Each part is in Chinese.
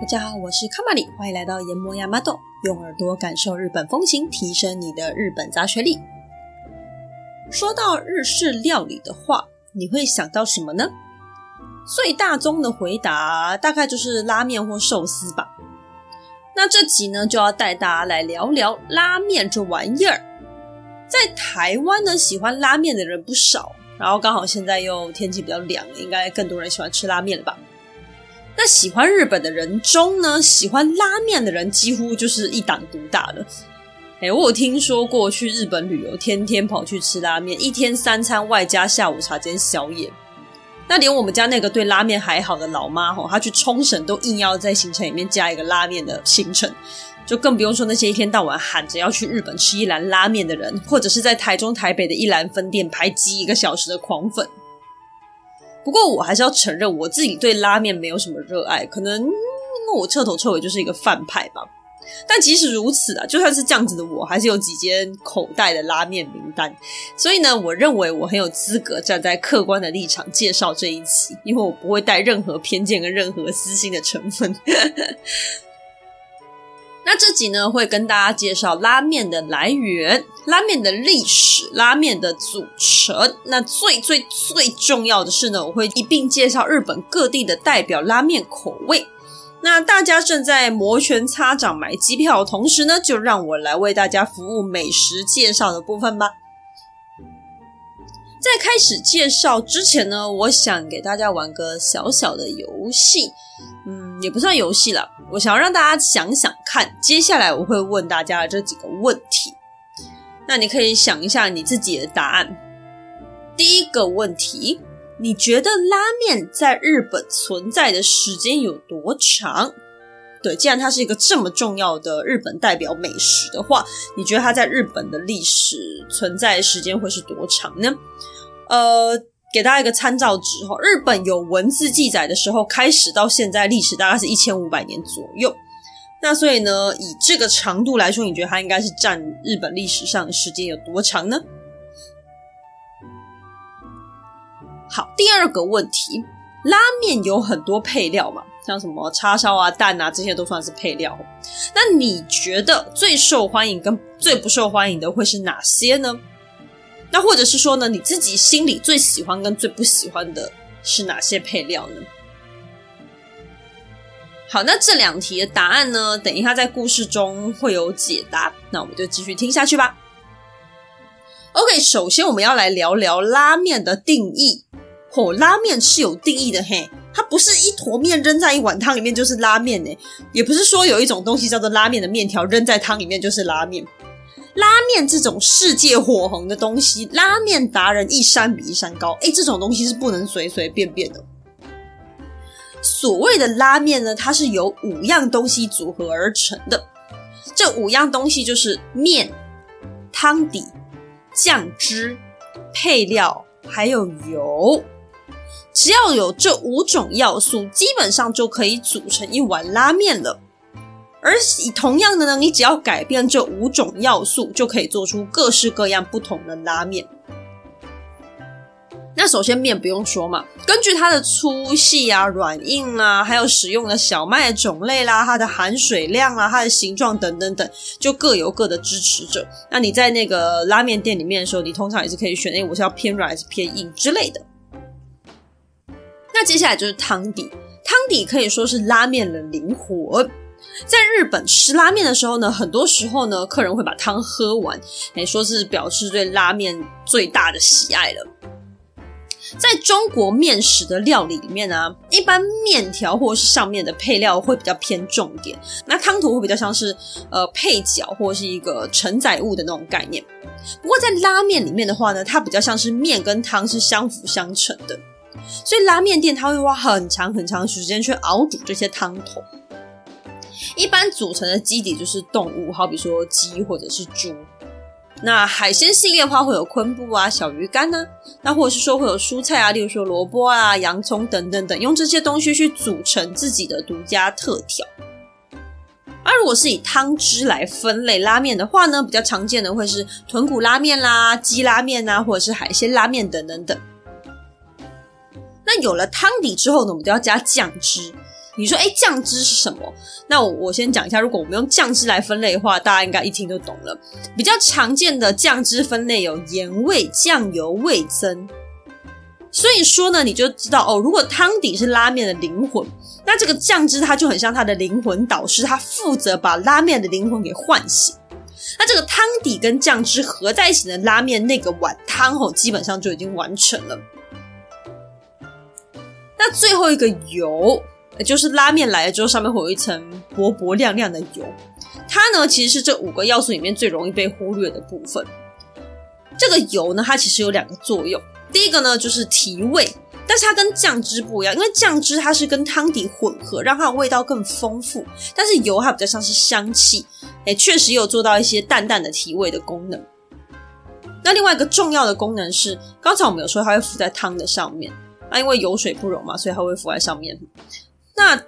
大家好，我是卡玛里，欢迎来到研磨亚麻豆，用耳朵感受日本风情，提升你的日本杂学力。说到日式料理的话，你会想到什么呢？最大宗的回答大概就是拉面或寿司吧。那这集呢，就要带大家来聊聊拉面这玩意儿。在台湾呢，喜欢拉面的人不少，然后刚好现在又天气比较凉，应该更多人喜欢吃拉面了吧。那喜欢日本的人中呢，喜欢拉面的人几乎就是一党独大了。哎，我有听说过去日本旅游，天天跑去吃拉面，一天三餐外加下午茶兼宵夜。那连我们家那个对拉面还好的老妈吼，她去冲绳都硬要在行程里面加一个拉面的行程，就更不用说那些一天到晚喊着要去日本吃一兰拉面的人，或者是在台中、台北的一兰分店排几个小时的狂粉。不过我还是要承认，我自己对拉面没有什么热爱，可能因为我彻头彻尾就是一个饭派吧。但即使如此啊，就算是这样子的我，还是有几间口袋的拉面名单。所以呢，我认为我很有资格站在客观的立场介绍这一期，因为我不会带任何偏见跟任何私心的成分。那这集呢，会跟大家介绍拉面的来源、拉面的历史、拉面的组成。那最最最重要的是呢，我会一并介绍日本各地的代表拉面口味。那大家正在摩拳擦掌买机票同时呢，就让我来为大家服务美食介绍的部分吧。在开始介绍之前呢，我想给大家玩个小小的游戏。嗯，也不算游戏了。我想要让大家想想看，接下来我会问大家这几个问题。那你可以想一下你自己的答案。第一个问题，你觉得拉面在日本存在的时间有多长？对，既然它是一个这么重要的日本代表美食的话，你觉得它在日本的历史存在时间会是多长呢？呃。给大家一个参照值哈，日本有文字记载的时候开始到现在历史大概是一千五百年左右。那所以呢，以这个长度来说，你觉得它应该是占日本历史上的时间有多长呢？好，第二个问题，拉面有很多配料嘛，像什么叉烧啊、蛋啊，这些都算是配料。那你觉得最受欢迎跟最不受欢迎的会是哪些呢？那或者是说呢，你自己心里最喜欢跟最不喜欢的是哪些配料呢？好，那这两题的答案呢，等一下在故事中会有解答。那我们就继续听下去吧。OK，首先我们要来聊聊拉面的定义。哦，拉面是有定义的嘿，它不是一坨面扔在一碗汤里面就是拉面呢，也不是说有一种东西叫做拉面的面条扔在汤里面就是拉面。拉面这种世界火红的东西，拉面达人一山比一山高，诶，这种东西是不能随随便便的。所谓的拉面呢，它是由五样东西组合而成的。这五样东西就是面、汤底、酱汁、配料，还有油。只要有这五种要素，基本上就可以组成一碗拉面了。而以同样的呢，你只要改变这五种要素，就可以做出各式各样不同的拉面。那首先面不用说嘛，根据它的粗细啊、软硬啊，还有使用的小麦的种类啦、它的含水量啊、它的形状等等等，就各有各的支持者。那你在那个拉面店里面的时候，你通常也是可以选，哎，我是要偏软还是偏硬之类的。那接下来就是汤底，汤底可以说是拉面的灵魂。在日本吃拉面的时候呢，很多时候呢，客人会把汤喝完，诶，说是表示对拉面最大的喜爱了。在中国面食的料理里面呢、一般面条或是上面的配料会比较偏重点，那汤头会比较像是呃配角或是一个承载物的那种概念。不过在拉面里面的话呢，它比较像是面跟汤是相辅相成的，所以拉面店它会花很长很长时间去熬煮这些汤头。一般组成的基底就是动物，好比说鸡或者是猪。那海鲜系列的话，会有昆布啊、小鱼干啊，那或者是说会有蔬菜啊，例如说萝卜啊、洋葱等等等，用这些东西去组成自己的独家特调。而如果是以汤汁来分类拉面的话呢，比较常见的会是豚骨拉面啦、鸡拉面啊，或者是海鲜拉面等等等。那有了汤底之后呢，我们就要加酱汁。你说，哎，酱汁是什么？那我我先讲一下，如果我们用酱汁来分类的话，大家应该一听就懂了。比较常见的酱汁分类有盐味、酱油、味增。所以说呢，你就知道哦，如果汤底是拉面的灵魂，那这个酱汁它就很像它的灵魂导师，它负责把拉面的灵魂给唤醒。那这个汤底跟酱汁合在一起的拉面那个碗汤哦，基本上就已经完成了。那最后一个油，就是拉面来了之后，上面会有一层薄薄亮亮的油，它呢其实是这五个要素里面最容易被忽略的部分。这个油呢，它其实有两个作用。第一个呢，就是提味，但是它跟酱汁不一样，因为酱汁它是跟汤底混合，让它的味道更丰富。但是油它比较像是香气，诶，确实有做到一些淡淡的提味的功能。那另外一个重要的功能是，刚才我们有说它会浮在汤的上面，那因为油水不溶嘛，所以它会浮在上面。那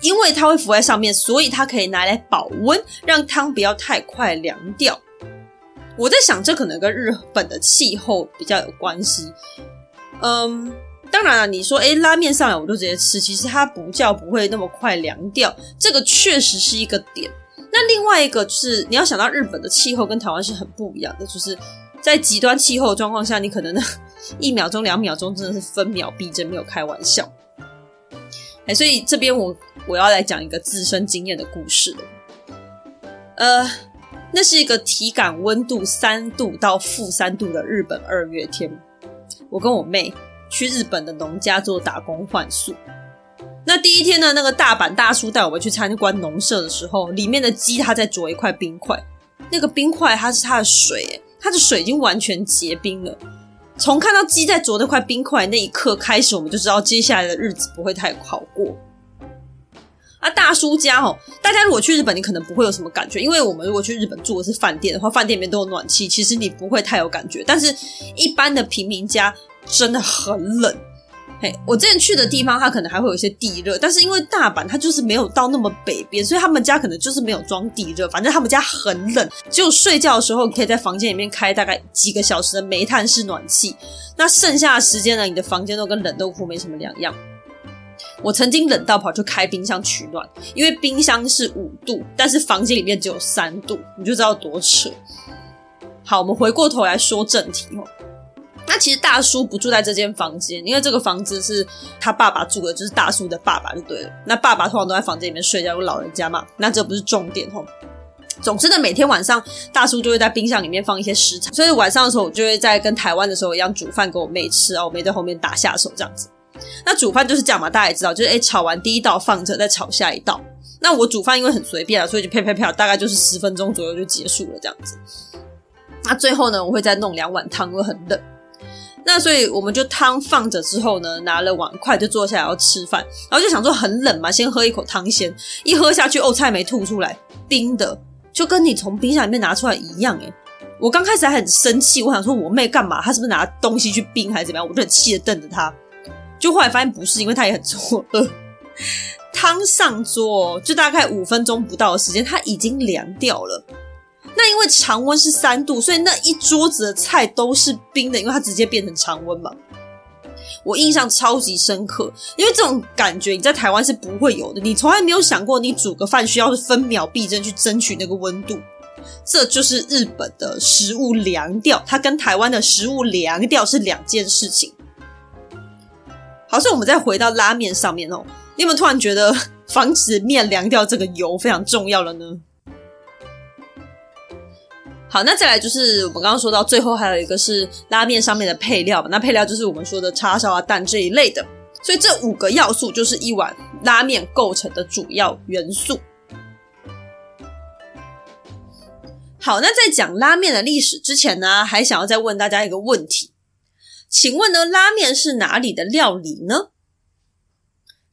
因为它会浮在上面，所以它可以拿来保温，让汤不要太快凉掉。我在想，这可能跟日本的气候比较有关系。嗯，当然了，你说，诶，拉面上来我就直接吃，其实它不叫不会那么快凉掉，这个确实是一个点。那另外一个就是，你要想到日本的气候跟台湾是很不一样的，就是在极端气候的状况下，你可能呢 一秒钟、两秒钟真的是分秒必争，没有开玩笑。哎，所以这边我我要来讲一个自身经验的故事。呃。那是一个体感温度三度到负三度的日本二月天，我跟我妹去日本的农家做打工换宿。那第一天呢，那个大阪大叔带我们去参观农舍的时候，里面的鸡它在啄一块冰块，那个冰块它是它的水，它的水已经完全结冰了。从看到鸡在啄那块冰块那一刻开始，我们就知道接下来的日子不会太好过。啊，大叔家哦，大家如果去日本，你可能不会有什么感觉，因为我们如果去日本住的是饭店的话，饭店里面都有暖气，其实你不会太有感觉。但是，一般的平民家真的很冷。嘿，我之前去的地方，它可能还会有一些地热，但是因为大阪它就是没有到那么北边，所以他们家可能就是没有装地热，反正他们家很冷。只有睡觉的时候，可以在房间里面开大概几个小时的煤炭式暖气，那剩下的时间呢，你的房间都跟冷冻库没什么两样。我曾经冷到跑去开冰箱取暖，因为冰箱是五度，但是房间里面只有三度，你就知道多扯。好，我们回过头来说正题哦。那其实大叔不住在这间房间，因为这个房子是他爸爸住的，就是大叔的爸爸就对了。那爸爸通常都在房间里面睡觉，有老人家嘛。那这不是重点哦。总之呢，每天晚上大叔就会在冰箱里面放一些食材，所以晚上的时候我就会在跟台湾的时候一样煮饭给我妹吃啊，我妹在后面打下手这样子。那煮饭就是这样嘛，大家也知道，就是诶、欸、炒完第一道放着，再炒下一道。那我煮饭因为很随便啊，所以就啪啪啪，大概就是十分钟左右就结束了这样子。那最后呢，我会再弄两碗汤，因为很冷。那所以我们就汤放着之后呢，拿了碗筷就坐下来要吃饭，然后就想说很冷嘛，先喝一口汤先。一喝下去，哦，菜没吐出来，冰的，就跟你从冰箱里面拿出来一样诶。我刚开始还很生气，我想说我妹干嘛？她是不是拿东西去冰还是怎么样？我就很气的瞪着她。就后来发现不是，因为她也很错愕。汤上桌就大概五分钟不到的时间，它已经凉掉了。那因为常温是三度，所以那一桌子的菜都是冰的，因为它直接变成常温嘛。我印象超级深刻，因为这种感觉你在台湾是不会有的。你从来没有想过，你煮个饭需要是分秒必争去争取那个温度。这就是日本的食物凉掉，它跟台湾的食物凉掉是两件事情。好，所以我们再回到拉面上面哦，你有没有突然觉得防止面凉掉这个油非常重要了呢？好，那再来就是我们刚刚说到最后还有一个是拉面上面的配料，那配料就是我们说的叉烧啊、蛋这一类的，所以这五个要素就是一碗拉面构成的主要元素。好，那在讲拉面的历史之前呢，还想要再问大家一个问题。请问呢，拉面是哪里的料理呢？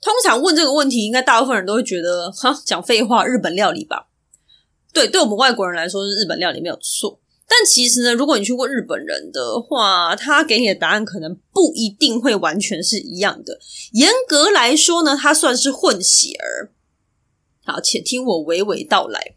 通常问这个问题，应该大部分人都会觉得，哈，讲废话，日本料理吧？对，对我们外国人来说是日本料理没有错。但其实呢，如果你去过日本人的话，他给你的答案可能不一定会完全是一样的。严格来说呢，它算是混血儿。好，且听我娓娓道来。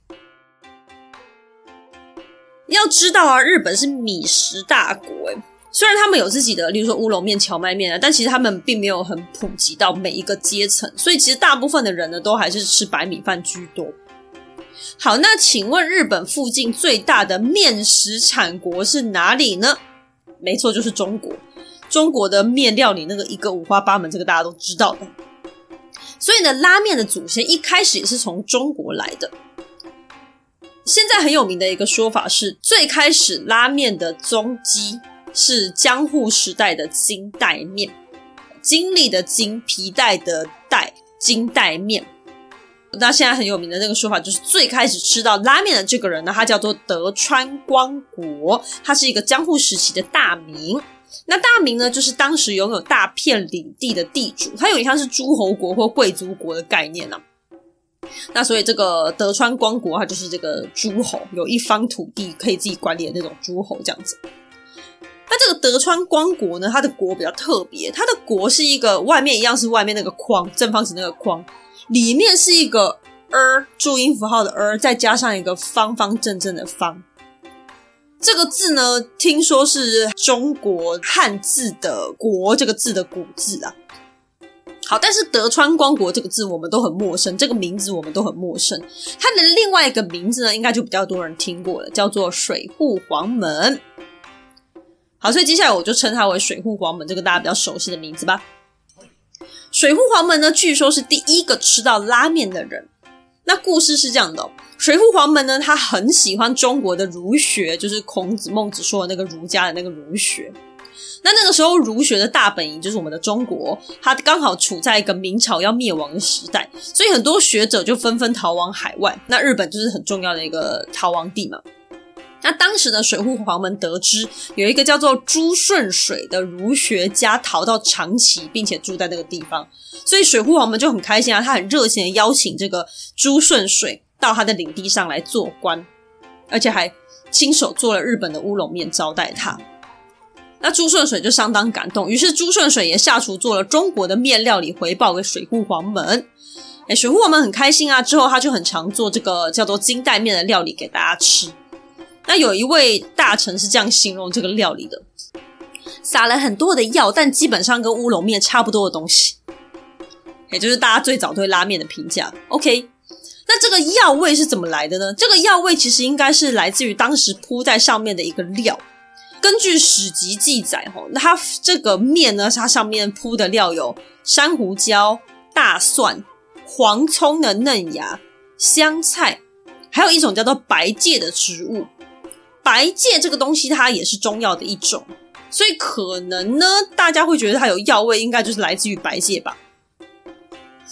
要知道啊，日本是米食大国，诶虽然他们有自己的，例如说乌龙面、荞麦面啊，但其实他们并没有很普及到每一个阶层，所以其实大部分的人呢，都还是吃白米饭居多。好，那请问日本附近最大的面食产国是哪里呢？没错，就是中国。中国的面料理那个一个五花八门，这个大家都知道的。所以呢，拉面的祖先一开始也是从中国来的。现在很有名的一个说法是，最开始拉面的踪迹是江户时代的金带面，经历的金，皮带的带，金带面。那现在很有名的那个说法，就是最开始吃到拉面的这个人呢，他叫做德川光国，他是一个江户时期的大名。那大名呢，就是当时拥有大片领地的地主，他有点像是诸侯国或贵族国的概念呢、那所以这个德川光国，他就是这个诸侯，有一方土地可以自己管理的那种诸侯这样子。那这个德川光国呢，它的国比较特别，它的国是一个外面一样是外面那个框，正方形那个框。里面是一个“儿”注音符号的“儿”，再加上一个方方正正的“方”。这个字呢，听说是中国汉字的“国”这个字的古字啊。好，但是德川光国这个字我们都很陌生，这个名字我们都很陌生。它的另外一个名字呢，应该就比较多人听过了，叫做水户黄门。好，所以接下来我就称它为水户黄门，这个大家比较熟悉的名字吧。水户黄门呢，据说是第一个吃到拉面的人。那故事是这样的，水户黄门呢，他很喜欢中国的儒学，就是孔子、孟子说的那个儒家的那个儒学。那那个时候，儒学的大本营就是我们的中国，它刚好处在一个明朝要灭亡的时代，所以很多学者就纷纷逃往海外。那日本就是很重要的一个逃亡地嘛。那当时的水户黄门得知有一个叫做朱顺水的儒学家逃到长崎，并且住在那个地方，所以水户黄门就很开心啊，他很热情的邀请这个朱顺水到他的领地上来做官，而且还亲手做了日本的乌龙面招待他。那朱顺水就相当感动，于是朱顺水也下厨做了中国的面料理回报给水户黄门。哎，水户黄门很开心啊，之后他就很常做这个叫做金带面的料理给大家吃。那有一位大臣是这样形容这个料理的：撒了很多的药，但基本上跟乌龙面差不多的东西，也就是大家最早对拉面的评价。OK，那这个药味是怎么来的呢？这个药味其实应该是来自于当时铺在上面的一个料。根据史籍记载，哈，那它这个面呢，它上面铺的料有山胡椒、大蒜、黄葱的嫩芽、香菜，还有一种叫做白芥的植物。白芥这个东西，它也是中药的一种，所以可能呢，大家会觉得它有药味，应该就是来自于白芥吧。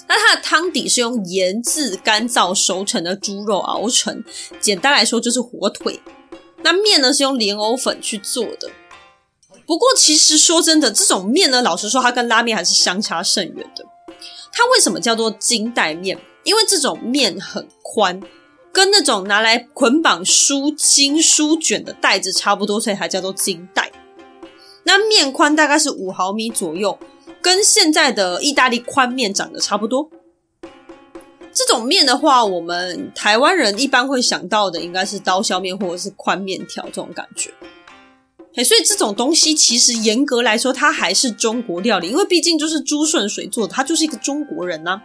那它的汤底是用腌制、干燥、熟成的猪肉熬成，简单来说就是火腿。那面呢是用莲藕粉去做的。不过其实说真的，这种面呢，老实说，它跟拉面还是相差甚远的。它为什么叫做金带面？因为这种面很宽。跟那种拿来捆绑书经书卷的袋子差不多，所以才叫做金带。那面宽大概是五毫米左右，跟现在的意大利宽面长得差不多。这种面的话，我们台湾人一般会想到的应该是刀削面或者是宽面条这种感觉。嘿，所以这种东西其实严格来说，它还是中国料理，因为毕竟就是朱顺水做的，他就是一个中国人呐、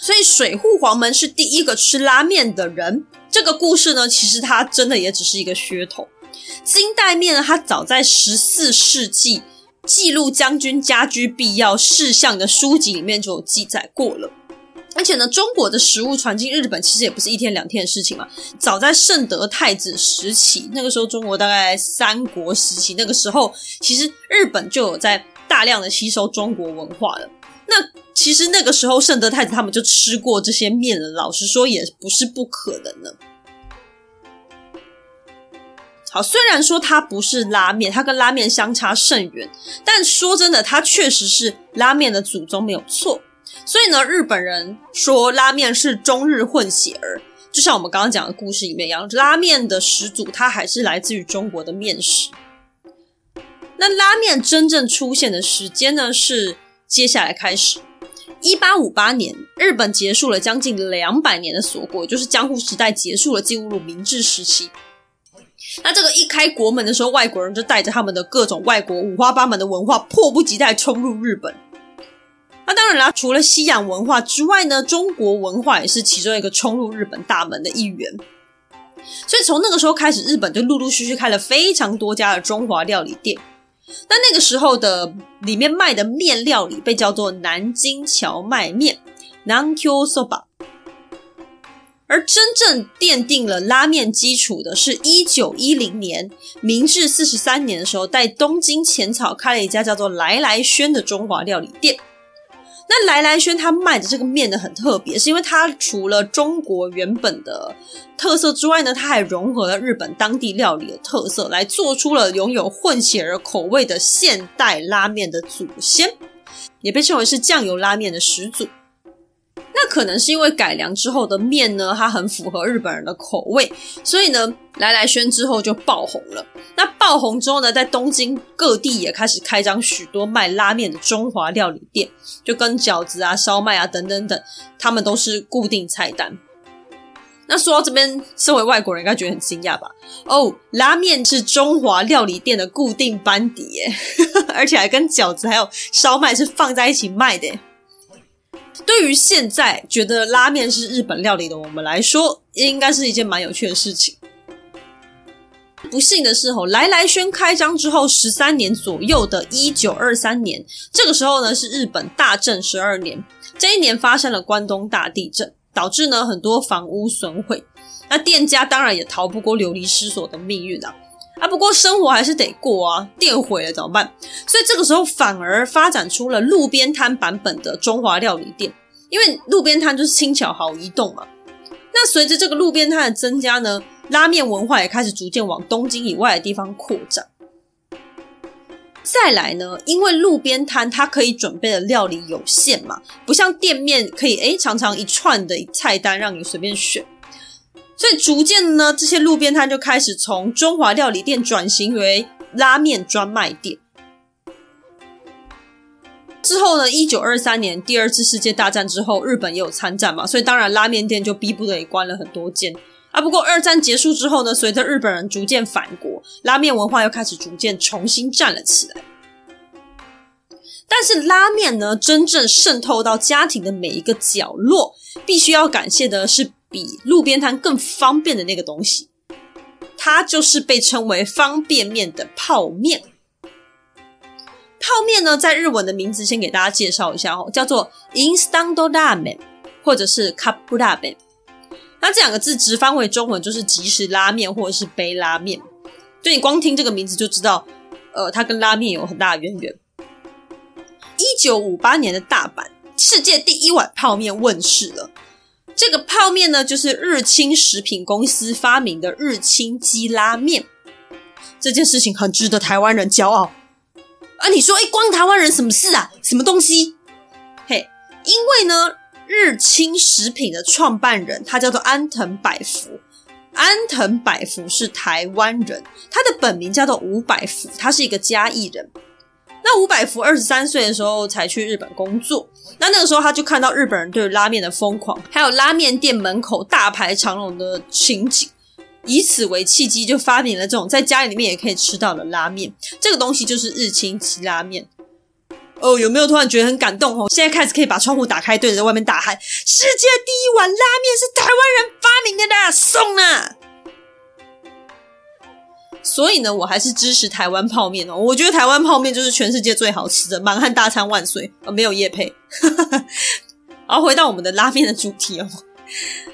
所以水户黄门是第一个吃拉面的人。这个故事呢，其实它真的也只是一个噱头。金带面呢，它早在十四世纪记录将军家居必要事项的书籍里面就有记载过了。而且呢，中国的食物传进日本其实也不是一天两天的事情嘛。早在圣德太子时期，那个时候中国大概三国时期，那个时候其实日本就有在大量的吸收中国文化了。那其实那个时候，圣德太子他们就吃过这些面了。老实说，也不是不可能的。好，虽然说它不是拉面，它跟拉面相差甚远，但说真的，它确实是拉面的祖宗，没有错。所以呢，日本人说拉面是中日混血儿，就像我们刚刚讲的故事里面一样，拉面的始祖它还是来自于中国的面食。那拉面真正出现的时间呢，是接下来开始。一八五八年，日本结束了将近两百年的锁国，也就是江户时代结束了，进入明治时期。那这个一开国门的时候，外国人就带着他们的各种外国五花八门的文化，迫不及待冲入日本。那当然啦，除了西洋文化之外呢，中国文化也是其中一个冲入日本大门的一员。所以从那个时候开始，日本就陆陆续续开了非常多家的中华料理店。那那个时候的里面卖的面料里被叫做南京荞麦面 （Nankyo Soba）。而真正奠定了拉面基础的是一九一零年，明治四十三年的时候，在东京浅草开了一家叫做来来轩的中华料理店。那来来轩他卖的这个面呢，很特别，是因为它除了中国原本的特色之外呢，它还融合了日本当地料理的特色，来做出了拥有混血儿口味的现代拉面的祖先，也被称为是酱油拉面的始祖。那可能是因为改良之后的面呢，它很符合日本人的口味，所以呢，来来轩之后就爆红了。那爆红之后呢，在东京各地也开始开张许多卖拉面的中华料理店，就跟饺子啊、烧麦啊等等等，他们都是固定菜单。那说到这边，身为外国人应该觉得很惊讶吧？哦，拉面是中华料理店的固定班底耶，而且还跟饺子还有烧麦是放在一起卖的。对于现在觉得拉面是日本料理的我们来说，应该是一件蛮有趣的事情。不幸的是，吼来来轩开张之后十三年左右的一九二三年，这个时候呢是日本大正十二年，这一年发生了关东大地震，导致呢很多房屋损毁，那店家当然也逃不过流离失所的命运啊。啊，不过生活还是得过啊，店毁了怎么办？所以这个时候反而发展出了路边摊版本的中华料理店，因为路边摊就是轻巧好移动嘛。那随着这个路边摊的增加呢，拉面文化也开始逐渐往东京以外的地方扩展。再来呢，因为路边摊它可以准备的料理有限嘛，不像店面可以诶常常一串的菜单让你随便选。所以逐渐呢，这些路边摊就开始从中华料理店转型为拉面专卖店。之后呢，一九二三年第二次世界大战之后，日本也有参战嘛，所以当然拉面店就逼不得已关了很多间啊。不过二战结束之后呢，随着日本人逐渐返国，拉面文化又开始逐渐重新站了起来。但是拉面呢，真正渗透到家庭的每一个角落，必须要感谢的是。比路边摊更方便的那个东西，它就是被称为方便面的泡面。泡面呢，在日文的名字先给大家介绍一下哦，叫做 instant ramen 或者是 cup ramen。那这两个字直翻为中文就是即食拉面或者是杯拉面。就你光听这个名字就知道，呃，它跟拉面有很大的渊源。一九五八年的大阪，世界第一碗泡面问世了。这个泡面呢，就是日清食品公司发明的日清鸡拉面。这件事情很值得台湾人骄傲啊！你说，哎，关台湾人什么事啊？什么东西？嘿，因为呢，日清食品的创办人他叫做安藤百福，安藤百福是台湾人，他的本名叫做吴百福，他是一个嘉义人。那吴百福二十三岁的时候才去日本工作，那那个时候他就看到日本人对拉面的疯狂，还有拉面店门口大排长龙的情景，以此为契机，就发明了这种在家里面也可以吃到的拉面。这个东西就是日清鸡拉面。哦，有没有突然觉得很感动哦？现在开始可以把窗户打开，对着外面大喊：“世界第一碗拉面是台湾人发明的啦，送啊！”所以呢，我还是支持台湾泡面哦。我觉得台湾泡面就是全世界最好吃的，满汉大餐万岁！呃，没有业配。然后回到我们的拉面的主题哦。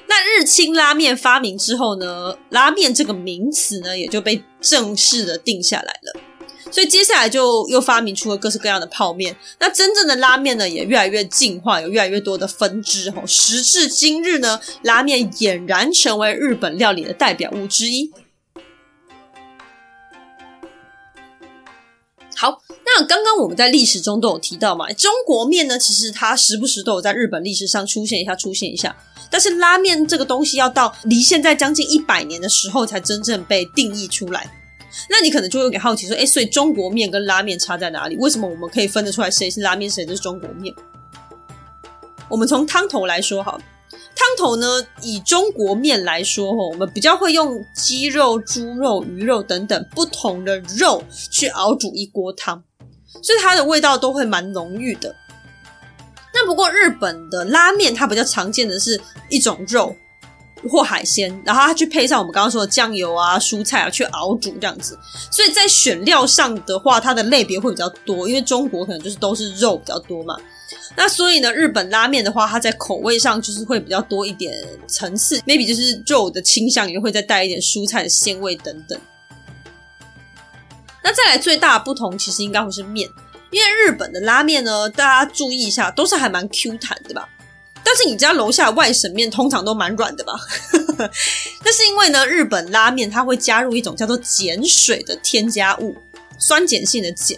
那日清拉面发明之后呢，拉面这个名词呢也就被正式的定下来了。所以接下来就又发明出了各式各样的泡面。那真正的拉面呢也越来越进化，有越来越多的分支哦。时至今日呢，拉面俨然成为日本料理的代表物之一。那刚刚我们在历史中都有提到嘛，中国面呢，其实它时不时都有在日本历史上出现一下，出现一下。但是拉面这个东西要到离现在将近一百年的时候才真正被定义出来。那你可能就有点好奇说，诶，所以中国面跟拉面差在哪里？为什么我们可以分得出来谁是拉面，谁是中国面？我们从汤头来说好，汤头呢，以中国面来说，哈我们比较会用鸡肉、猪肉、鱼肉等等不同的肉去熬煮一锅汤，所以它的味道都会蛮浓郁的。那不过日本的拉面，它比较常见的是一种肉或海鲜，然后它去配上我们刚刚说的酱油啊、蔬菜啊去熬煮这样子。所以在选料上的话，它的类别会比较多，因为中国可能就是都是肉比较多嘛。那所以呢，日本拉面的话，它在口味上就是会比较多一点层次，maybe 就是肉的倾向也会再带一点蔬菜的鲜味等等。那再来最大的不同，其实应该会是面。因为日本的拉面呢，大家注意一下，都是还蛮 Q 弹的吧？但是你家楼下外省面通常都蛮软的吧？那是因为呢，日本拉面它会加入一种叫做碱水的添加物，酸碱性的碱。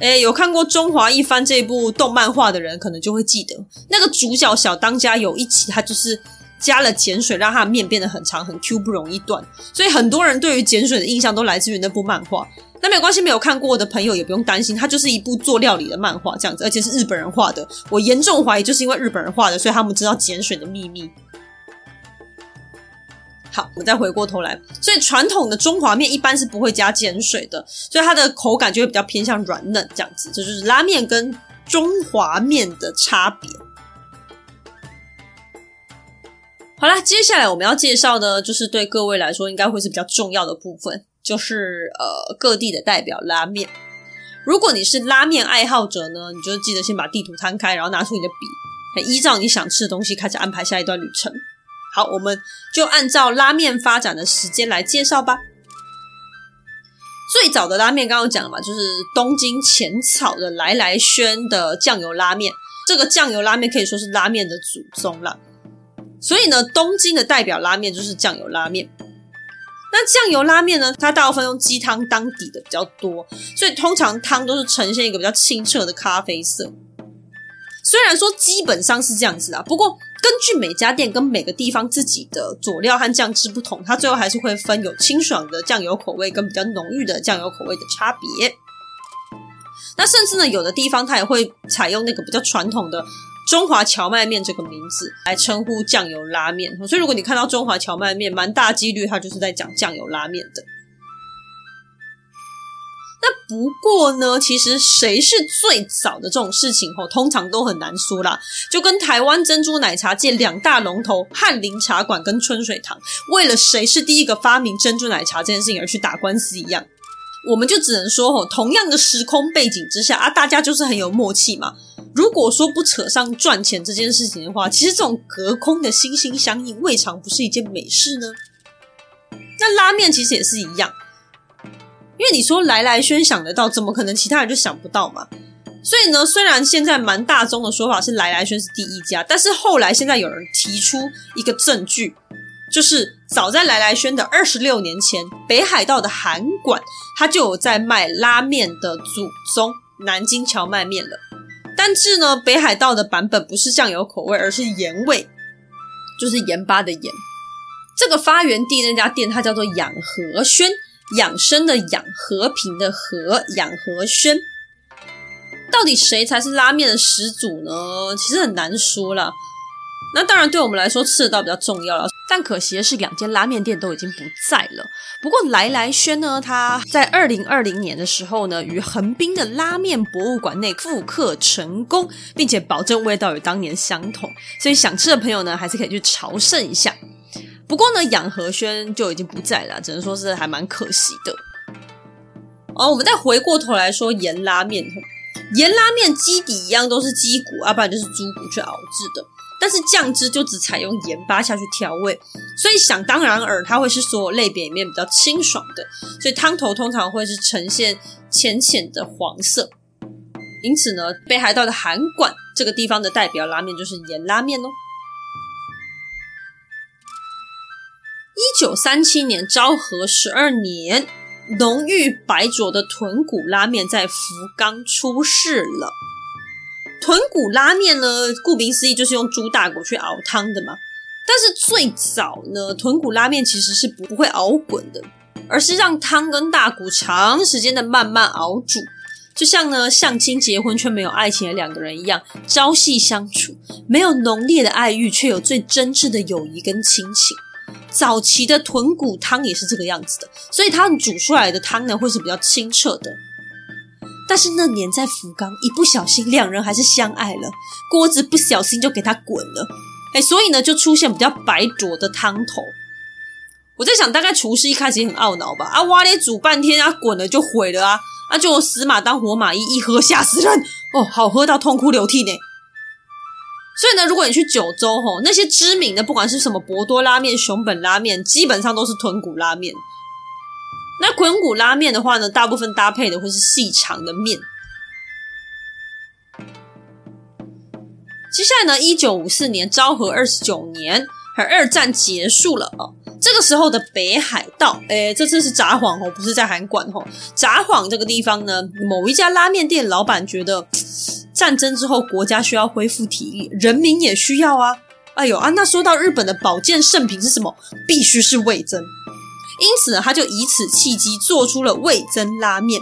诶，有看过《中华一番》这部动漫画的人，可能就会记得那个主角小当家有一集，他就是加了碱水，让它的面变得很长很 Q，不容易断。所以很多人对于碱水的印象都来自于那部漫画。那没有关系，没有看过的朋友也不用担心，它就是一部做料理的漫画这样子，而且是日本人画的。我严重怀疑，就是因为日本人画的，所以他们知道碱水的秘密。好，我们再回过头来，所以传统的中华面一般是不会加碱水的，所以它的口感就会比较偏向软嫩这样子。这就是拉面跟中华面的差别。好啦，接下来我们要介绍的，就是对各位来说应该会是比较重要的部分。就是呃各地的代表拉面。如果你是拉面爱好者呢，你就记得先把地图摊开，然后拿出你的笔，依照你想吃的东西开始安排下一段旅程。好，我们就按照拉面发展的时间来介绍吧。最早的拉面刚刚讲了嘛，就是东京浅草的来来轩的酱油拉面。这个酱油拉面可以说是拉面的祖宗了。所以呢，东京的代表拉面就是酱油拉面。那酱油拉面呢？它大部分用鸡汤当底的比较多，所以通常汤都是呈现一个比较清澈的咖啡色。虽然说基本上是这样子啊，不过根据每家店跟每个地方自己的佐料和酱汁不同，它最后还是会分有清爽的酱油口味跟比较浓郁的酱油口味的差别。那甚至呢，有的地方它也会采用那个比较传统的。中华荞麦面这个名字来称呼酱油拉面，所以如果你看到中华荞麦面，蛮大几率它就是在讲酱油拉面的。那不过呢，其实谁是最早的这种事情，吼，通常都很难说啦。就跟台湾珍珠奶茶界两大龙头翰林茶馆跟春水堂，为了谁是第一个发明珍珠奶茶这件事情而去打官司一样。我们就只能说，吼，同样的时空背景之下啊，大家就是很有默契嘛。如果说不扯上赚钱这件事情的话，其实这种隔空的心心相印，未尝不是一件美事呢。那拉面其实也是一样，因为你说来来轩想得到，怎么可能其他人就想不到嘛？所以呢，虽然现在蛮大众的说法是来来轩是第一家，但是后来现在有人提出一个证据，就是早在来来轩的二十六年前，北海道的韩馆，他就有在卖拉面的祖宗南京荞麦面了。但是呢，北海道的版本不是酱油口味，而是盐味，就是盐巴的盐。这个发源地那家店，它叫做养和轩，养生的养，和平的和，养和轩。到底谁才是拉面的始祖呢？其实很难说了。那当然，对我们来说吃得到比较重要了。但可惜的是，两间拉面店都已经不在了。不过来来轩呢，它在二零二零年的时候呢，于横滨的拉面博物馆内复刻成功，并且保证味道与当年相同。所以想吃的朋友呢，还是可以去朝圣一下。不过呢，养和轩就已经不在了，只能说是还蛮可惜的。哦，我们再回过头来说盐拉面，盐拉面基底一样都是鸡骨，要不然就是猪骨去熬制的。但是酱汁就只采用盐巴下去调味，所以想当然耳，它会是所有类别里面比较清爽的，所以汤头通常会是呈现浅浅的黄色。因此呢，北海道的函馆这个地方的代表拉面就是盐拉面哦。一九三七年昭和十二年，浓郁白浊的豚骨拉面在福冈出世了。豚骨拉面呢，顾名思义就是用猪大骨去熬汤的嘛。但是最早呢，豚骨拉面其实是不不会熬滚的，而是让汤跟大骨长时间的慢慢熬煮，就像呢相亲结婚却没有爱情的两个人一样，朝夕相处，没有浓烈的爱欲，却有最真挚的友谊跟亲情。早期的豚骨汤也是这个样子的，所以它煮出来的汤呢，会是比较清澈的。但是那年在福冈，一不小心两人还是相爱了，锅子不小心就给他滚了，哎，所以呢就出现比较白灼的汤头。我在想，大概厨师一开始也很懊恼吧，啊，哇咧煮半天啊，滚了就毁了啊，啊就死马当活马医，一喝吓死人哦，好喝到痛哭流涕呢。所以呢，如果你去九州吼，那些知名的不管是什么博多拉面、熊本拉面，基本上都是豚骨拉面。那豚骨拉面的话呢，大部分搭配的会是细长的面。接下来呢，一九五四年昭和二十九年，而二战结束了哦。这个时候的北海道，诶，这次是札幌哦，不是在函馆哦。札幌这个地方呢，某一家拉面店老板觉得，战争之后国家需要恢复体力，人民也需要啊。哎呦啊，那说到日本的保健圣品是什么？必须是味噌。因此呢，他就以此契机做出了味噌拉面。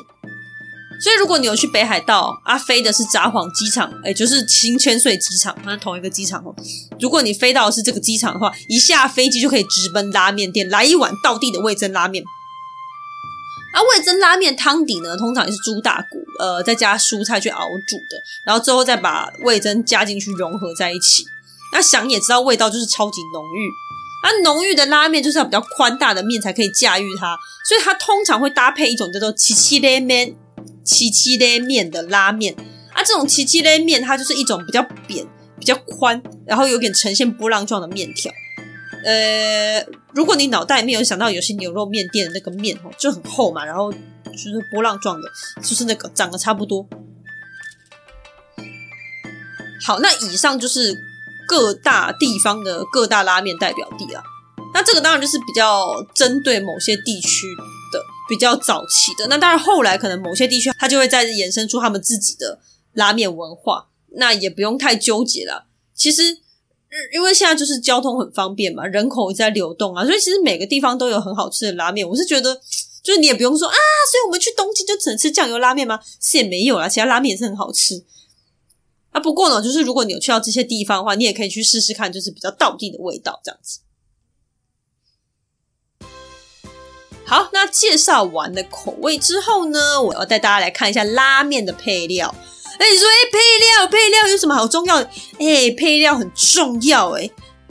所以，如果你有去北海道，啊，飞的是札幌机场，哎，就是新千岁机场，它是同一个机场哦。如果你飞到的是这个机场的话，一下飞机就可以直奔拉面店，来一碗道地的味噌拉面。啊，味噌拉面汤底呢，通常也是猪大骨，呃，再加蔬菜去熬煮的，然后最后再把味噌加进去融合在一起。那想也知道，味道就是超级浓郁。啊，浓郁的拉面就是要比较宽大的面才可以驾驭它，所以它通常会搭配一种叫做七七勒面、七七勒面的拉面。啊，这种七七勒面它就是一种比较扁、比较宽，然后有点呈现波浪状的面条。呃，如果你脑袋里面有想到有些牛肉面店的那个面哦，就很厚嘛，然后就是波浪状的，就是那个长得差不多。好，那以上就是。各大地方的各大拉面代表地啊，那这个当然就是比较针对某些地区的比较早期的。那当然后来可能某些地区它就会再衍生出他们自己的拉面文化，那也不用太纠结了。其实，因为现在就是交通很方便嘛，人口在流动啊，所以其实每个地方都有很好吃的拉面。我是觉得，就是你也不用说啊，所以我们去东京就只能吃酱油拉面吗？是也没有啦，其他拉面也是很好吃。啊，不过呢，就是如果你有去到这些地方的话，你也可以去试试看，就是比较道地的味道这样子。好，那介绍完了口味之后呢，我要带大家来看一下拉面的配料。哎，你说，哎，配料，配料有什么好重要的？哎，配料很重要。哎，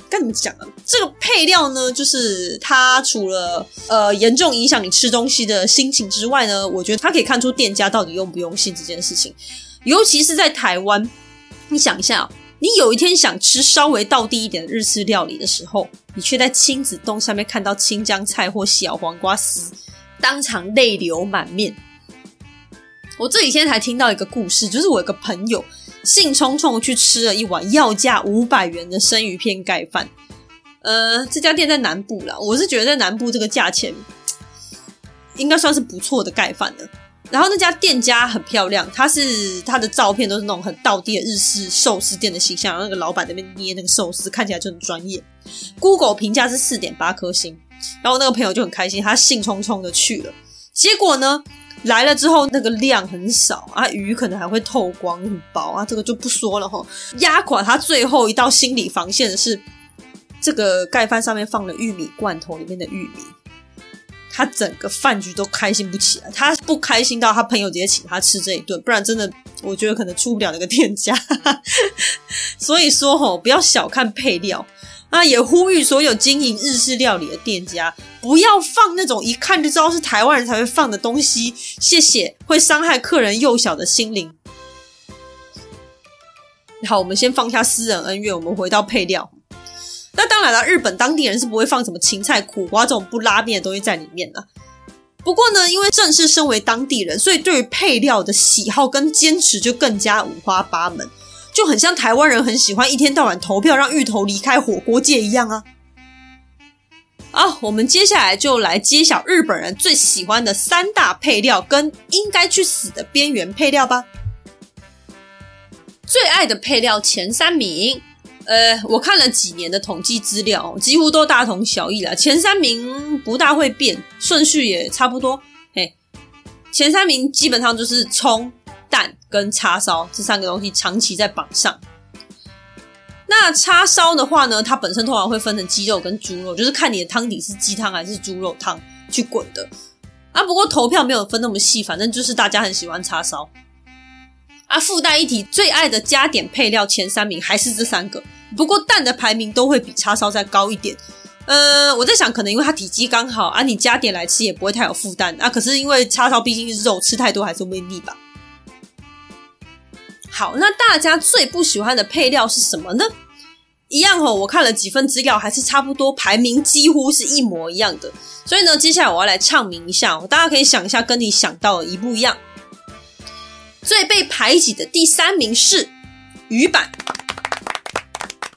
该怎么讲啊？这个配料呢，就是它除了呃严重影响你吃东西的心情之外呢，我觉得它可以看出店家到底用不用心这件事情，尤其是在台湾。你想一下哦，你有一天想吃稍微道地一点的日式料理的时候，你却在亲子洞上面看到青江菜或小黄瓜丝，当场泪流满面。我这几天才听到一个故事，就是我有个朋友兴冲冲去吃了一碗要价五百元的生鱼片盖饭。呃，这家店在南部啦，我是觉得在南部这个价钱应该算是不错的盖饭了。然后那家店家很漂亮，他是他的照片都是那种很倒地的日式寿司店的形象，然后那个老板那边捏那个寿司，看起来就很专业。Google 评价是四点八颗星，然后那个朋友就很开心，他兴冲冲的去了。结果呢，来了之后那个量很少啊，鱼可能还会透光很薄啊，这个就不说了哈。压垮他最后一道心理防线的是，这个盖饭上面放了玉米罐头里面的玉米。他整个饭局都开心不起来，他不开心到他朋友直接请他吃这一顿，不然真的我觉得可能出不了那个店家。所以说吼，不要小看配料啊！也呼吁所有经营日式料理的店家，不要放那种一看就知道是台湾人才会放的东西，谢谢，会伤害客人幼小的心灵。好，我们先放下私人恩怨，我们回到配料。那当然了，日本当地人是不会放什么芹菜、苦瓜这种不拉面的东西在里面的。不过呢，因为正是身为当地人，所以对于配料的喜好跟坚持就更加五花八门，就很像台湾人很喜欢一天到晚投票让芋头离开火锅界一样啊。好，我们接下来就来揭晓日本人最喜欢的三大配料跟应该去死的边缘配料吧。最爱的配料前三名。呃，我看了几年的统计资料，几乎都大同小异了。前三名不大会变，顺序也差不多。嘿，前三名基本上就是葱、蛋跟叉烧这三个东西长期在榜上。那那叉烧的话呢，它本身通常会分成鸡肉跟猪肉，就是看你的汤底是鸡汤还是猪肉汤去滚的。啊，不过投票没有分那么细，反正就是大家很喜欢叉烧。啊，附带一提，最爱的加点配料前三名还是这三个，不过蛋的排名都会比叉烧再高一点。呃，我在想，可能因为它体积刚好啊，你加点来吃也不会太有负担啊。可是因为叉烧毕竟是肉，吃太多还是会腻吧。好，那大家最不喜欢的配料是什么呢？一样哦，我看了几份资料，还是差不多，排名几乎是一模一样的。所以呢，接下来我要来唱名一下哦，大家可以想一下，跟你想到的一不一样？最被排挤的第三名是鱼板。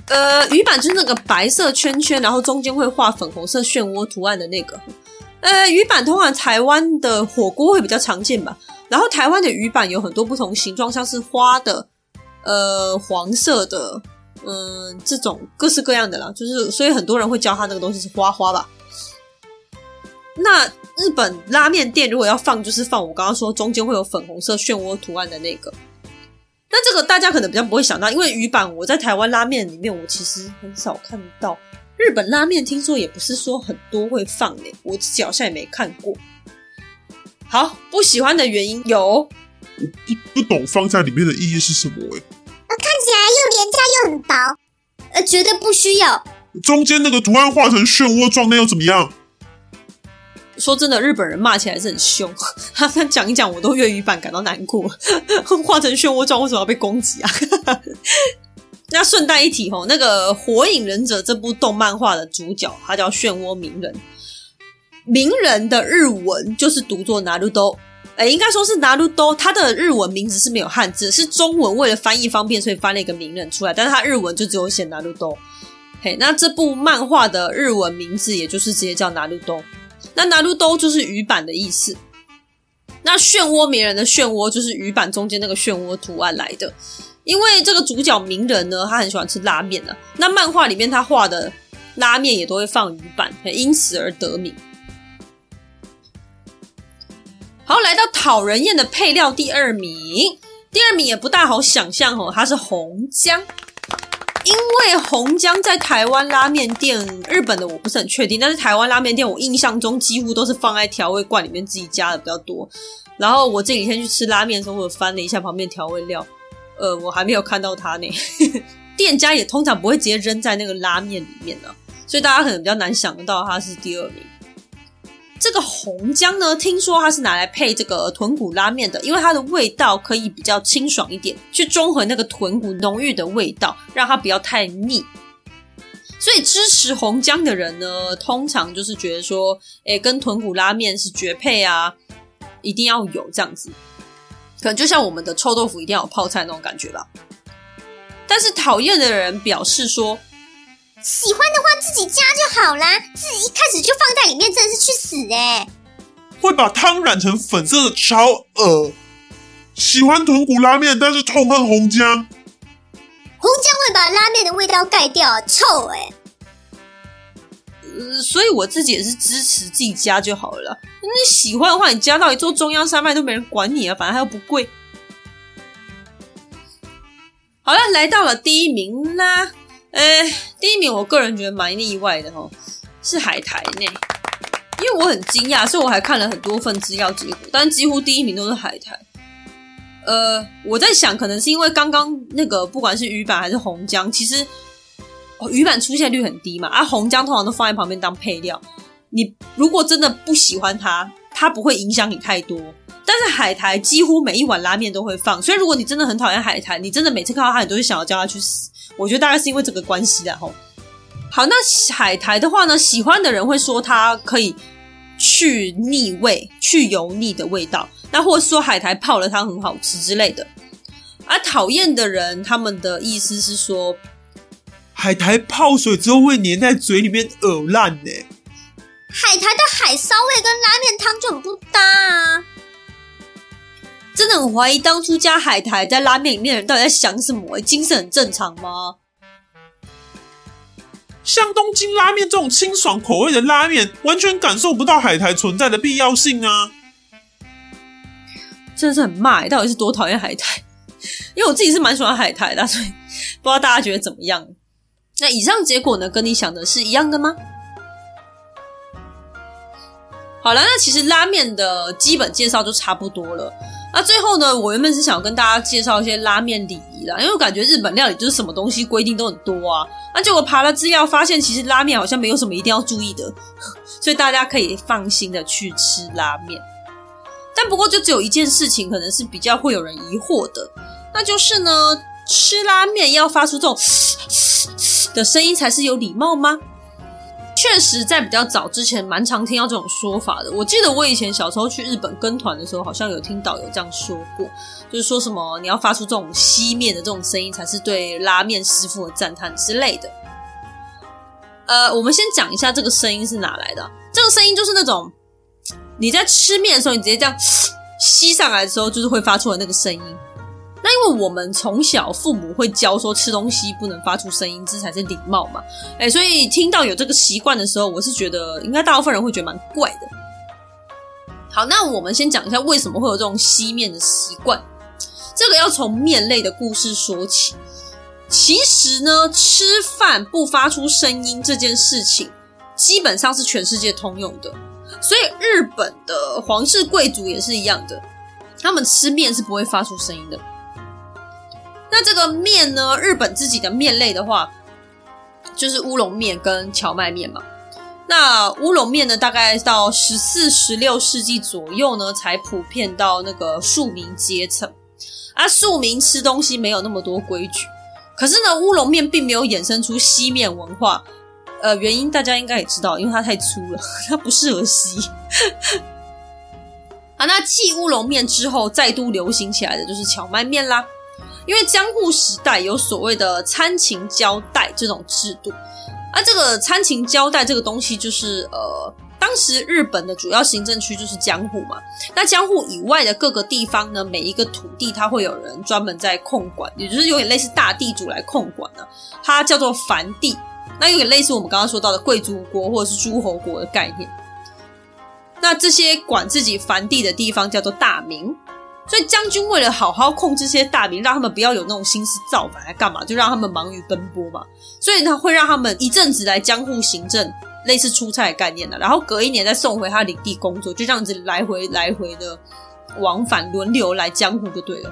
呃，鱼板就是那个白色圈圈，然后中间会画粉红色漩涡图案的那个。呃，鱼板通常台湾的火锅会比较常见吧。然后台湾的鱼板有很多不同形状，像是花的、呃黄色的，嗯、这种各式各样的啦。就是所以很多人会叫它那个东西是花花吧。那日本拉面店如果要放，就是放我刚刚说中间会有粉红色漩涡图案的那个。那这个大家可能比较不会想到，因为鱼板我在台湾拉面里面我其实很少看到，日本拉面听说也不是说很多会放诶，我自己好像也没看过。好，不喜欢的原因有，我不不懂放在里面的意义是什么诶？呃，看起来又廉价又很薄，呃，觉得不需要。中间那个图案画成漩涡状，那又怎么样？说真的，日本人骂起来是很凶。他讲一讲，我都粤语版感到难过。画成漩涡状，为什么要被攻击啊？那顺带一提吼，那个《火影忍者》这部动漫画的主角，他叫漩涡鸣人。鸣人的日文就是读作 Naruto，哎，应该说是 Naruto。他的日文名字是没有汉字，是中文为了翻译方便，所以翻了一个鸣人出来。但是他日文就只有写 Naruto。嘿，那这部漫画的日文名字也就是直接叫 Naruto。路兜就是鱼板的意思，那漩涡鸣人的漩涡就是鱼板中间那个漩涡图案来的。因为这个主角鸣人呢，他很喜欢吃拉面的，那漫画里面他画的拉面也都会放鱼板，因此而得名。好，来到讨人厌的配料第二名，第二名也不大好想象哦，它是红姜。因为红姜在台湾拉面店，日本的我不是很确定，但是台湾拉面店我印象中几乎都是放在调味罐里面自己加的比较多。然后我这几天去吃拉面的时候，我翻了一下旁边调味料，呃，我还没有看到它呢。店家也通常不会直接扔在那个拉面里面的，所以大家可能比较难想得到它是第二名。这个红姜呢，听说它是拿来配这个豚骨拉面的，因为它的味道可以比较清爽一点，去中和那个豚骨浓郁的味道，让它不要太腻。所以支持红姜的人呢，通常就是觉得说，诶，跟豚骨拉面是绝配啊，一定要有这样子。可能就像我们的臭豆腐一定要有泡菜那种感觉吧。但是讨厌的人表示说。喜欢的话自己加就好啦，自己一开始就放在里面，真的是去死哎！会把汤染成粉色的超恶。喜欢豚骨拉面，但是痛恨红姜。红姜会把拉面的味道盖掉，臭哎！呃，所以我自己也是支持自己加就好了。你喜欢的话，你加到一座中央山脉都没人管你啊，反正它又不贵。好了，来到了第一名啦。呃，第一名我个人觉得蛮意外的齁，是海苔呢，因为我很惊讶，所以我还看了很多份资料结果，但几乎第一名都是海苔。呃，我在想，可能是因为刚刚那个不管是鱼板还是红姜，其实鱼板出现率很低嘛，啊、红姜通常都放在旁边当配料。你如果真的不喜欢它，它不会影响你太多。但是海苔几乎每一碗拉面都会放，所以如果你真的很讨厌海苔，你真的每次看到它，你都会想要叫它去死。我觉得大概是因为这个关系的吼。好，那海苔的话呢，喜欢的人会说它可以去腻味、去油腻的味道，那或者是说海苔泡了它很好吃之类的。而讨厌的人，他们的意思是说，海苔泡水之后会粘在嘴里面恶烂呢。海苔的海骚味跟拉面汤就很不搭啊。真的很怀疑当初加海苔在拉面里面的人到底在想什么？精神很正常吗？像东京拉面这种清爽口味的拉面，完全感受不到海苔存在的必要性啊！真的是很骂，到底是多讨厌海苔？因为我自己是蛮喜欢海苔的，所以不知道大家觉得怎么样？那以上结果呢，跟你想的是一样的吗？好了，那其实拉面的基本介绍就差不多了。那最后呢，我原本是想跟大家介绍一些拉面礼仪啦，因为我感觉日本料理就是什么东西规定都很多啊。那结果爬了资料，发现其实拉面好像没有什么一定要注意的，所以大家可以放心的去吃拉面。但不过就只有一件事情，可能是比较会有人疑惑的，那就是呢，吃拉面要发出这种嘶嘶嘶的声音才是有礼貌吗？确实，在比较早之前，蛮常听到这种说法的。我记得我以前小时候去日本跟团的时候，好像有听导游这样说过，就是说什么你要发出这种吸面的这种声音，才是对拉面师傅的赞叹之类的。呃，我们先讲一下这个声音是哪来的。这个声音就是那种你在吃面的时候，你直接这样吸上来的时候，就是会发出的那个声音。那因为我们从小父母会教说吃东西不能发出声音，这才是礼貌嘛。哎，所以听到有这个习惯的时候，我是觉得应该大部分人会觉得蛮怪的。好，那我们先讲一下为什么会有这种吸面的习惯。这个要从面类的故事说起。其实呢，吃饭不发出声音这件事情，基本上是全世界通用的。所以日本的皇室贵族也是一样的，他们吃面是不会发出声音的。那这个面呢？日本自己的面类的话，就是乌龙面跟蕎麦面嘛。那乌龙面呢，大概到十四、十六世纪左右呢，才普遍到那个庶民阶层。啊，庶民吃东西没有那么多规矩。可是呢，乌龙面并没有衍生出西面文化。呃，原因大家应该也知道，因为它太粗了，它不适合吸。好，那继乌龙面之后，再度流行起来的就是蕎麦面啦。因为江户时代有所谓的参勤交代这种制度，啊这个参勤交代这个东西就是呃，当时日本的主要行政区就是江户嘛。那江户以外的各个地方呢，每一个土地它会有人专门在控管，也就是有点类似大地主来控管呢、啊。它叫做藩地，那有点类似我们刚刚说到的贵族国或者是诸侯国的概念。那这些管自己藩地的地方叫做大名。所以将军为了好好控制这些大名，让他们不要有那种心思造反来干嘛，就让他们忙于奔波嘛。所以呢会让他们一阵子来江户行政，类似出差的概念的，然后隔一年再送回他领地工作，就这样子来回来回的往返轮流来江户就对了。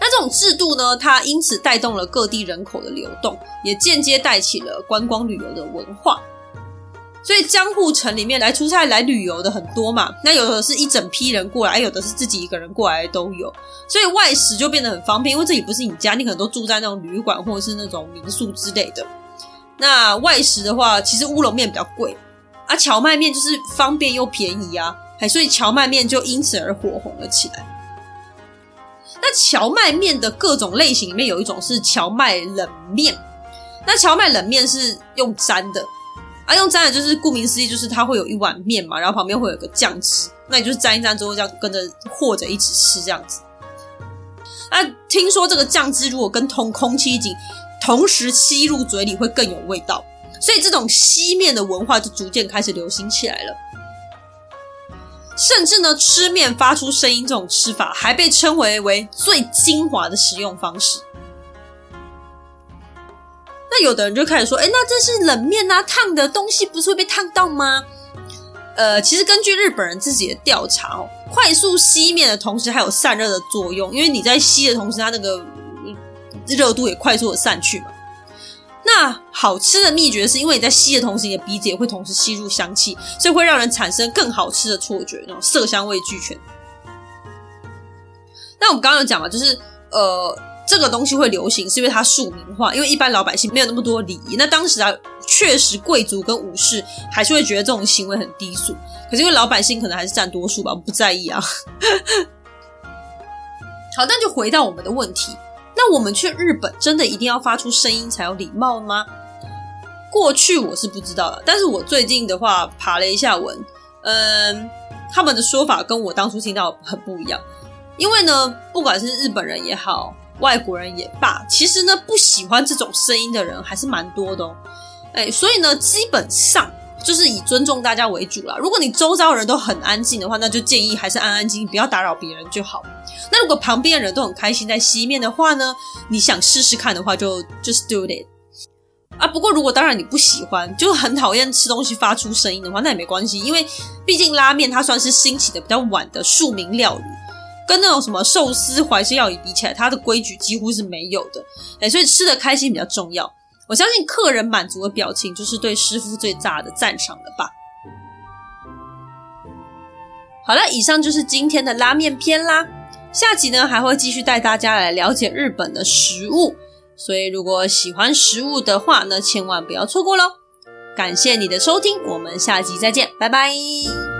那这种制度呢，它因此带动了各地人口的流动，也间接带起了观光旅游的文化。所以江户城里面来出差、来旅游的很多嘛，那有的是一整批人过来，有的是自己一个人过来都有，所以外食就变得很方便，因为这里不是你家，你可能都住在那种旅馆或者是那种民宿之类的。那外食的话，其实乌龙面比较贵，啊，荞麦面就是方便又便宜啊，还所以荞麦面就因此而火红了起来。那荞麦面的各种类型里面有一种是荞麦冷面，那荞麦冷面是用粘的。啊，用沾的就是顾名思义，就是它会有一碗面嘛，然后旁边会有个酱汁，那你就是沾一沾之后，这样跟着和着一起吃这样子。啊，听说这个酱汁如果跟同空气一起同时吸入嘴里，会更有味道，所以这种吸面的文化就逐渐开始流行起来了。甚至呢，吃面发出声音这种吃法，还被称为为最精华的食用方式。那有的人就开始说，哎，那这是冷面啊，烫的东西不是会被烫到吗？呃，其实根据日本人自己的调查哦，快速吸面的同时还有散热的作用，因为你在吸的同时，它那个热度也快速的散去嘛。那好吃的秘诀是因为你在吸的同时，你的鼻子也会同时吸入香气，所以会让人产生更好吃的错觉，那种色香味俱全。那我们刚刚有讲嘛，就是呃。这个东西会流行，是因为它庶民化，因为一般老百姓没有那么多礼仪。那当时啊，确实贵族跟武士还是会觉得这种行为很低俗。可是因为老百姓可能还是占多数吧，我不在意啊。好，那就回到我们的问题，那我们去日本真的一定要发出声音才有礼貌吗？过去我是不知道的，但是我最近的话爬了一下文，嗯，他们的说法跟我当初听到很不一样。因为呢，不管是日本人也好。外国人也罢，其实呢，不喜欢这种声音的人还是蛮多的哦。哎，所以呢，基本上就是以尊重大家为主啦。如果你周遭的人都很安静的话，那就建议还是安安静静，不要打扰别人就好。那如果旁边的人都很开心在吸面的话呢，你想试试看的话就，就 just do it。啊。不过如果当然你不喜欢，就很讨厌吃东西发出声音的话，那也没关系，因为毕竟拉面它算是兴起的比较晚的庶民料理，跟那种什么寿司怀石料理比起来，它的规矩几乎是没有的。哎，所以吃的开心比较重要。我相信客人满足的表情，就是对师傅最大的赞赏了吧。好了，以上就是今天的拉面篇啦。下集呢，还会继续带大家来了解日本的食物，所以如果喜欢食物的话呢，千万不要错过喽。感谢你的收听，我们下集再见，拜拜。